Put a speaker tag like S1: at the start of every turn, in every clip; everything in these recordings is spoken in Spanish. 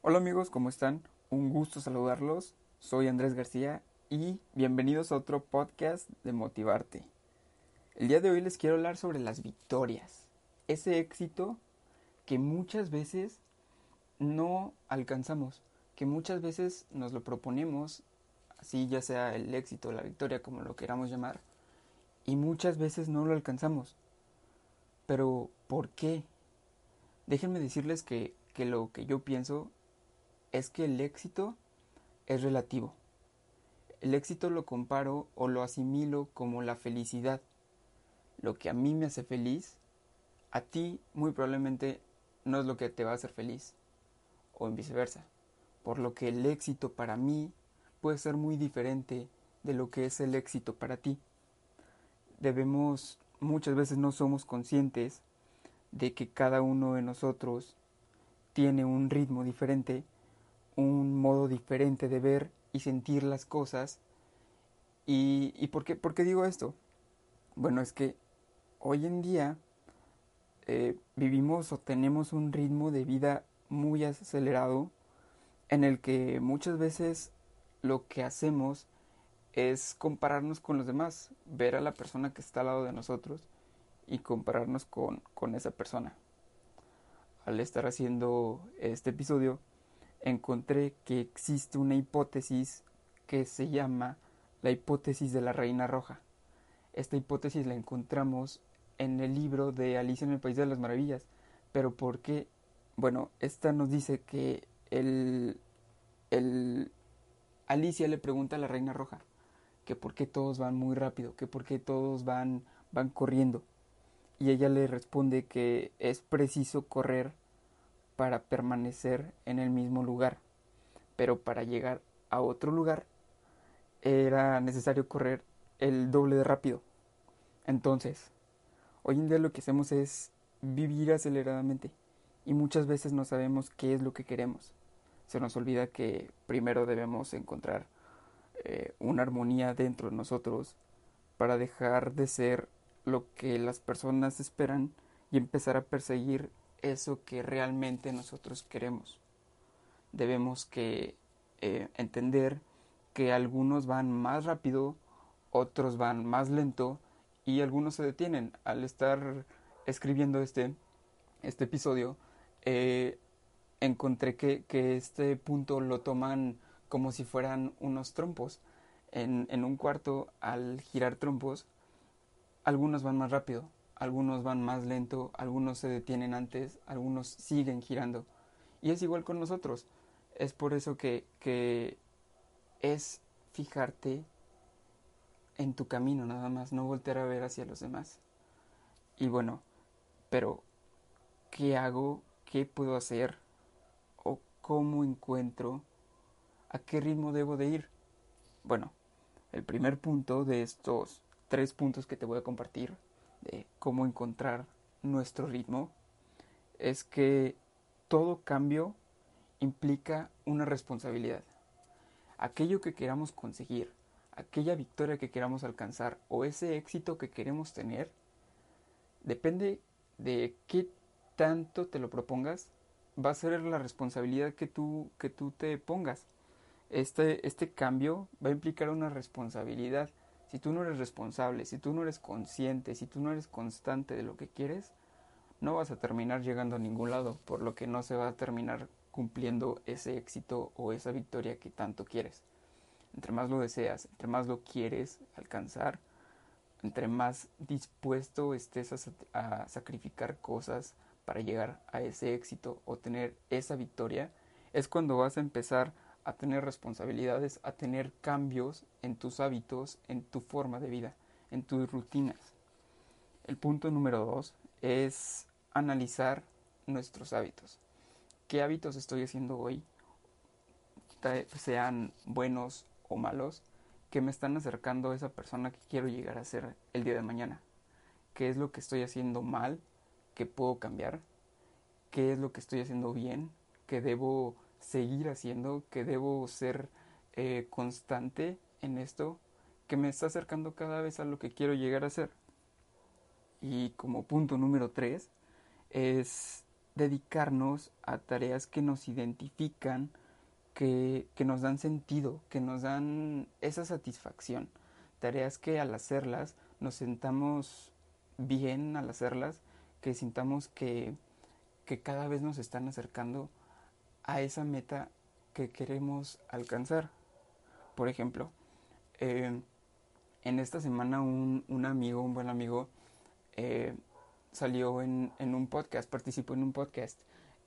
S1: Hola amigos, ¿cómo están? Un gusto saludarlos. Soy Andrés García y bienvenidos a otro podcast de Motivarte. El día de hoy les quiero hablar sobre las victorias. Ese éxito que muchas veces no alcanzamos, que muchas veces nos lo proponemos, así ya sea el éxito, la victoria, como lo queramos llamar, y muchas veces no lo alcanzamos. Pero, ¿por qué? Déjenme decirles que, que lo que yo pienso es que el éxito es relativo. El éxito lo comparo o lo asimilo como la felicidad. Lo que a mí me hace feliz, a ti muy probablemente no es lo que te va a hacer feliz, o en viceversa. Por lo que el éxito para mí puede ser muy diferente de lo que es el éxito para ti. Debemos, muchas veces no somos conscientes de que cada uno de nosotros tiene un ritmo diferente un modo diferente de ver y sentir las cosas. ¿Y, y por, qué, digo esto? Bueno, es que hoy en día eh, vivimos o tenemos un ritmo de vida muy acelerado en el que muchas veces lo que hacemos es compararnos con los demás, ver a la persona que está al lado de nosotros y compararnos con, con esa persona. Al estar haciendo este episodio, encontré que existe una hipótesis que se llama la hipótesis de la reina roja. Esta hipótesis la encontramos en el libro de Alicia en el País de las Maravillas. Pero ¿por qué? Bueno, esta nos dice que el, el Alicia le pregunta a la reina roja que por qué todos van muy rápido, que por qué todos van, van corriendo. Y ella le responde que es preciso correr para permanecer en el mismo lugar, pero para llegar a otro lugar era necesario correr el doble de rápido. Entonces, hoy en día lo que hacemos es vivir aceleradamente y muchas veces no sabemos qué es lo que queremos. Se nos olvida que primero debemos encontrar eh, una armonía dentro de nosotros para dejar de ser lo que las personas esperan y empezar a perseguir eso que realmente nosotros queremos. Debemos que eh, entender que algunos van más rápido, otros van más lento y algunos se detienen. Al estar escribiendo este, este episodio, eh, encontré que, que, este punto lo toman como si fueran unos trompos. En, en un cuarto, al girar trompos, algunos van más rápido, algunos van más lento, algunos se detienen antes, algunos siguen girando. Y es igual con nosotros. Es por eso que, que es fijarte en tu camino nada más, no voltear a ver hacia los demás. Y bueno, pero ¿qué hago? ¿Qué puedo hacer? ¿O cómo encuentro? ¿A qué ritmo debo de ir? Bueno, el primer punto de estos tres puntos que te voy a compartir de cómo encontrar nuestro ritmo es que todo cambio implica una responsabilidad. Aquello que queramos conseguir, aquella victoria que queramos alcanzar o ese éxito que queremos tener, depende de qué tanto te lo propongas, va a ser la responsabilidad que tú, que tú te pongas. Este, este cambio va a implicar una responsabilidad si tú no eres responsable, si tú no eres consciente, si tú no eres constante de lo que quieres, no vas a terminar llegando a ningún lado, por lo que no se va a terminar cumpliendo ese éxito o esa victoria que tanto quieres. Entre más lo deseas, entre más lo quieres alcanzar, entre más dispuesto estés a, sacrificar cosas para llegar a ese éxito o tener esa victoria, es cuando vas a empezar a tener responsabilidades, a tener cambios en tus hábitos, en tu forma de vida, en tus rutinas. El punto número dos es analizar nuestros hábitos. ¿Qué hábitos estoy haciendo hoy? Sean buenos o malos, que me están acercando a esa persona que quiero llegar a ser el día de mañana. ¿Qué es lo que estoy haciendo mal? que puedo cambiar? ¿Qué es lo que estoy haciendo bien? que debo seguir haciendo, que debo ser eh, constante en esto, que me está acercando cada vez a lo que quiero llegar a ser. Y como punto número tres es dedicarnos a tareas que nos identifican, que, que, nos dan sentido, que nos dan esa satisfacción. Tareas que al hacerlas nos sentamos bien al hacerlas, que sintamos que, que cada vez nos están acercando a esa meta que queremos alcanzar. Por ejemplo, eh, en esta semana un, un, amigo, un buen amigo, eh, salió en, en, un podcast, participó en un podcast.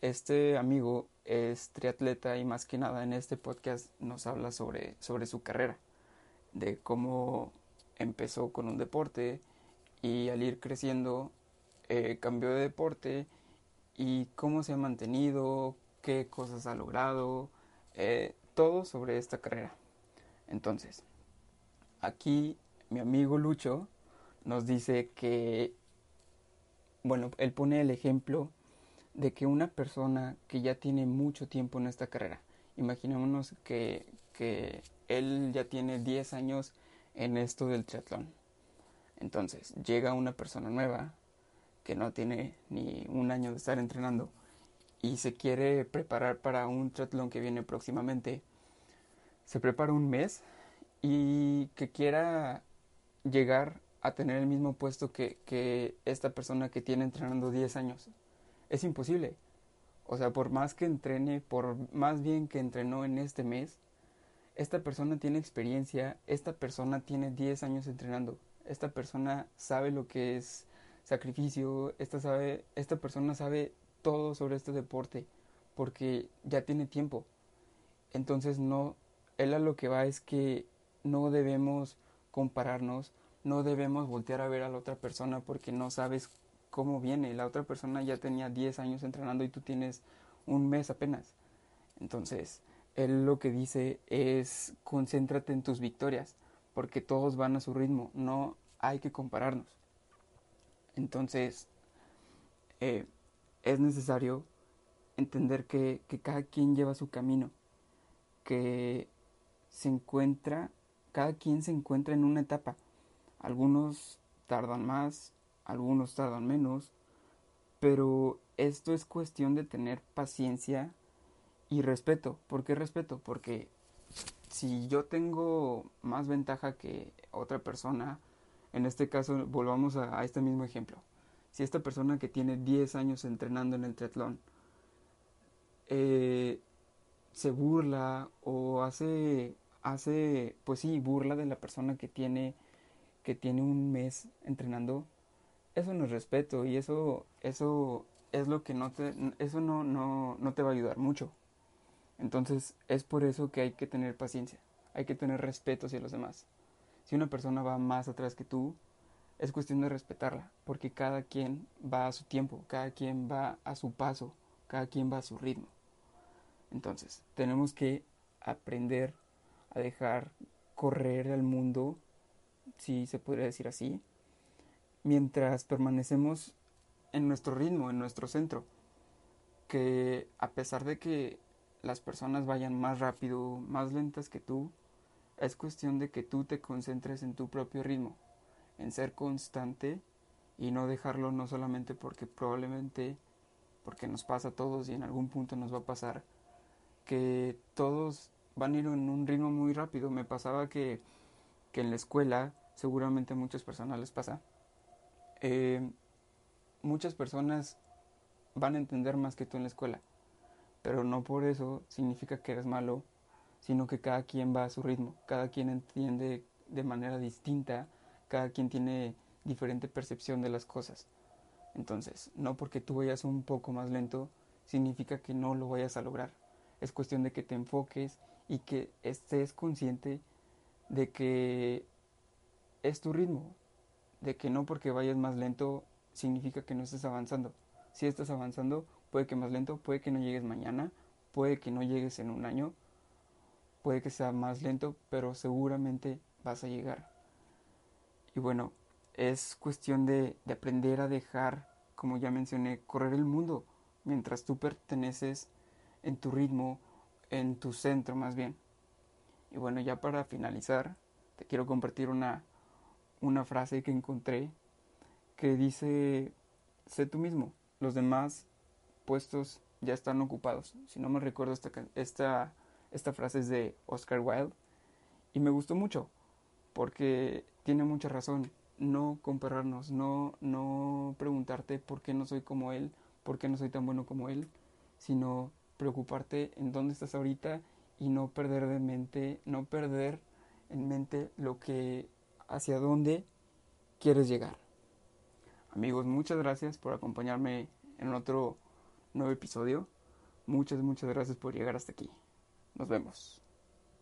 S1: Este amigo es triatleta y más que nada en este podcast nos habla sobre, sobre su carrera, de cómo empezó con un deporte y al ir creciendo eh, cambió de deporte y cómo se ha mantenido, qué cosas ha logrado, eh, todo sobre esta carrera. Entonces, aquí mi amigo Lucho nos dice que, bueno, él pone el ejemplo de que una persona que ya tiene mucho tiempo en esta carrera, imaginémonos que, que él ya tiene 10 años en esto del triatlón. Entonces, llega una persona nueva que no tiene ni un año de estar entrenando y se quiere preparar para un triatlón que viene próximamente, se prepara un mes y que quiera llegar a tener el mismo puesto que, que esta persona que tiene entrenando 10 años. Es imposible. O sea, por más que entrene, por más bien que entrenó en este mes, esta persona tiene experiencia, esta persona tiene 10 años entrenando, esta persona sabe lo que es sacrificio, esta, sabe, esta persona sabe todo sobre este deporte porque ya tiene tiempo. Entonces no, él a lo que va es que no debemos compararnos, no debemos voltear a ver a la otra persona porque no sabes cómo viene. La otra persona ya tenía 10 años entrenando y tú tienes un mes apenas. Entonces, él lo que dice es concéntrate en tus victorias, porque todos van a su ritmo, no hay que compararnos. Entonces, eh, es necesario entender que, cada quien lleva su camino, que se encuentra, cada quien se encuentra en una etapa. Algunos tardan más, algunos tardan menos, pero esto es cuestión de tener paciencia y respeto. ¿Por qué respeto? Porque si yo tengo más ventaja que otra persona, en este caso volvamos a este mismo ejemplo si esta persona que tiene 10 años entrenando en el triatlón eh, se burla o hace, hace, pues sí, burla de la persona que tiene, que tiene un mes entrenando, eso no es respeto y eso, eso es lo que no te, eso no, no, no te va a ayudar mucho. Entonces es por eso que hay que tener paciencia, hay que tener respeto hacia los demás. Si una persona va más atrás que tú, es cuestión de respetarla, porque cada quien va a su tiempo, cada quien va a su paso, cada quien va a su ritmo. Entonces, tenemos que aprender a dejar correr al mundo, si se podría decir así, mientras permanecemos en nuestro ritmo, en nuestro centro. Que a pesar de que las personas vayan más rápido, más lentas que tú, es cuestión de que tú te concentres en tu propio ritmo, en ser constante y no dejarlo no solamente porque probablemente porque nos pasa a todos y en algún punto nos va a pasar que todos van a ir en un ritmo muy rápido. Me pasaba que, que en la escuela, seguramente a muchas personas les pasa, eh, muchas personas van a entender más que tú en la escuela, pero no por eso significa que eres malo, sino que cada quien va a su ritmo, cada quien entiende de manera distinta cada quien tiene diferente percepción de las cosas. Entonces, no porque tú vayas un poco más lento, significa que no lo vayas a lograr. Es cuestión de que te enfoques y que estés consciente de que es tu ritmo, de que no porque vayas más lento significa que no estés avanzando. Si estás avanzando, puede que más lento, puede que no llegues mañana, puede que no llegues en un año, puede que sea más lento, pero seguramente vas a llegar. Y bueno, es cuestión de, de aprender a dejar, como ya mencioné, correr el mundo mientras tú perteneces en tu ritmo, en tu centro más bien. Y bueno, ya para finalizar, te quiero compartir una, una frase que encontré que dice, sé tú mismo, los demás puestos ya están ocupados. Si no me recuerdo, esta, esta, esta frase es de Oscar Wilde y me gustó mucho porque tiene mucha razón. No compararnos, no, no preguntarte por qué no soy como él, por qué no soy tan bueno como él, sino preocuparte en dónde estás ahorita y no perder de mente, no perder en mente lo que hacia dónde quieres llegar. Amigos, muchas gracias por acompañarme en otro nuevo episodio. Muchas, muchas gracias por llegar hasta aquí. Nos vemos.